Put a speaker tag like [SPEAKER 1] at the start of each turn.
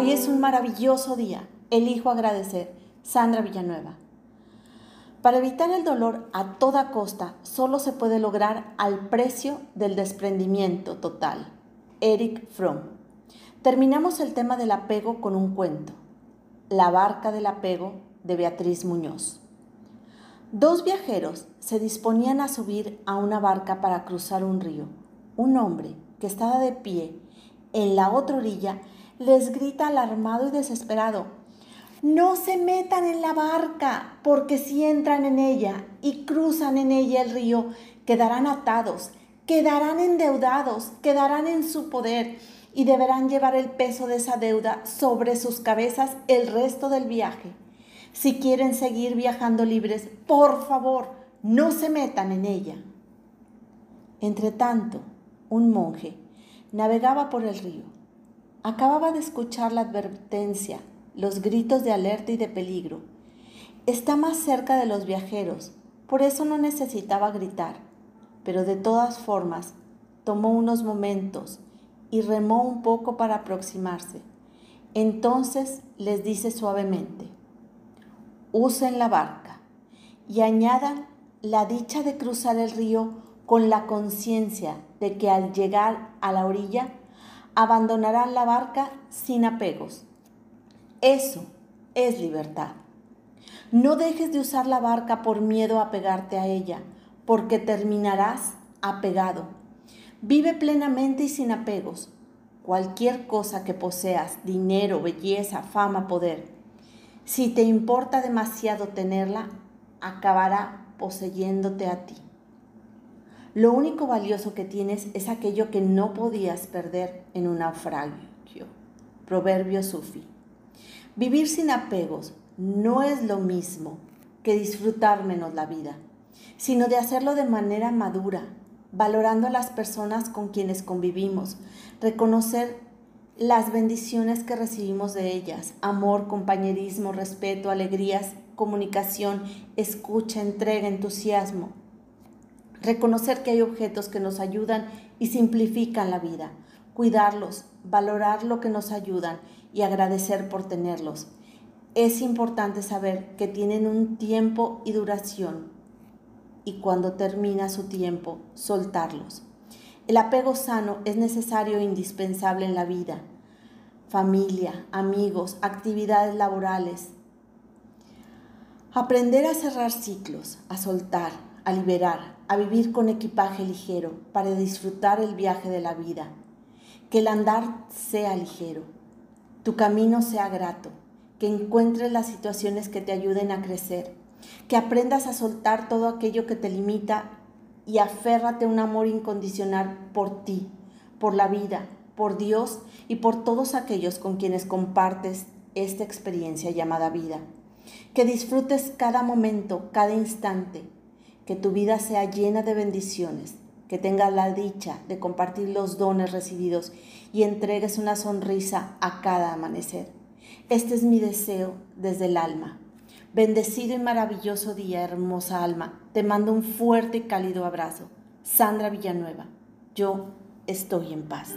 [SPEAKER 1] Hoy es un maravilloso día. Elijo agradecer. Sandra Villanueva. Para evitar el dolor a toda costa, solo se puede lograr al precio del desprendimiento total. Eric Fromm. Terminamos el tema del apego con un cuento. La barca del apego de Beatriz Muñoz. Dos viajeros se disponían a subir a una barca para cruzar un río. Un hombre que estaba de pie en la otra orilla les grita alarmado y desesperado, no se metan en la barca, porque si entran en ella y cruzan en ella el río, quedarán atados, quedarán endeudados, quedarán en su poder y deberán llevar el peso de esa deuda sobre sus cabezas el resto del viaje. Si quieren seguir viajando libres, por favor, no se metan en ella. Entretanto, un monje navegaba por el río Acababa de escuchar la advertencia, los gritos de alerta y de peligro. Está más cerca de los viajeros, por eso no necesitaba gritar, pero de todas formas tomó unos momentos y remó un poco para aproximarse. Entonces les dice suavemente, usen la barca y añadan la dicha de cruzar el río con la conciencia de que al llegar a la orilla abandonarán la barca sin apegos. Eso es libertad. No dejes de usar la barca por miedo a pegarte a ella, porque terminarás apegado. Vive plenamente y sin apegos. Cualquier cosa que poseas, dinero, belleza, fama, poder, si te importa demasiado tenerla, acabará poseyéndote a ti. Lo único valioso que tienes es aquello que no podías perder en un naufragio. Proverbio Sufi. Vivir sin apegos no es lo mismo que disfrutar menos la vida, sino de hacerlo de manera madura, valorando a las personas con quienes convivimos, reconocer las bendiciones que recibimos de ellas, amor, compañerismo, respeto, alegrías, comunicación, escucha, entrega, entusiasmo, Reconocer que hay objetos que nos ayudan y simplifican la vida. Cuidarlos, valorar lo que nos ayudan y agradecer por tenerlos. Es importante saber que tienen un tiempo y duración y cuando termina su tiempo, soltarlos. El apego sano es necesario e indispensable en la vida. Familia, amigos, actividades laborales. Aprender a cerrar ciclos, a soltar, a liberar, a vivir con equipaje ligero para disfrutar el viaje de la vida. Que el andar sea ligero, tu camino sea grato, que encuentres las situaciones que te ayuden a crecer, que aprendas a soltar todo aquello que te limita y aférrate a un amor incondicional por ti, por la vida, por Dios y por todos aquellos con quienes compartes esta experiencia llamada vida. Que disfrutes cada momento, cada instante, que tu vida sea llena de bendiciones, que tengas la dicha de compartir los dones recibidos y entregues una sonrisa a cada amanecer. Este es mi deseo desde el alma. Bendecido y maravilloso día, hermosa alma. Te mando un fuerte y cálido abrazo. Sandra Villanueva. Yo estoy en paz.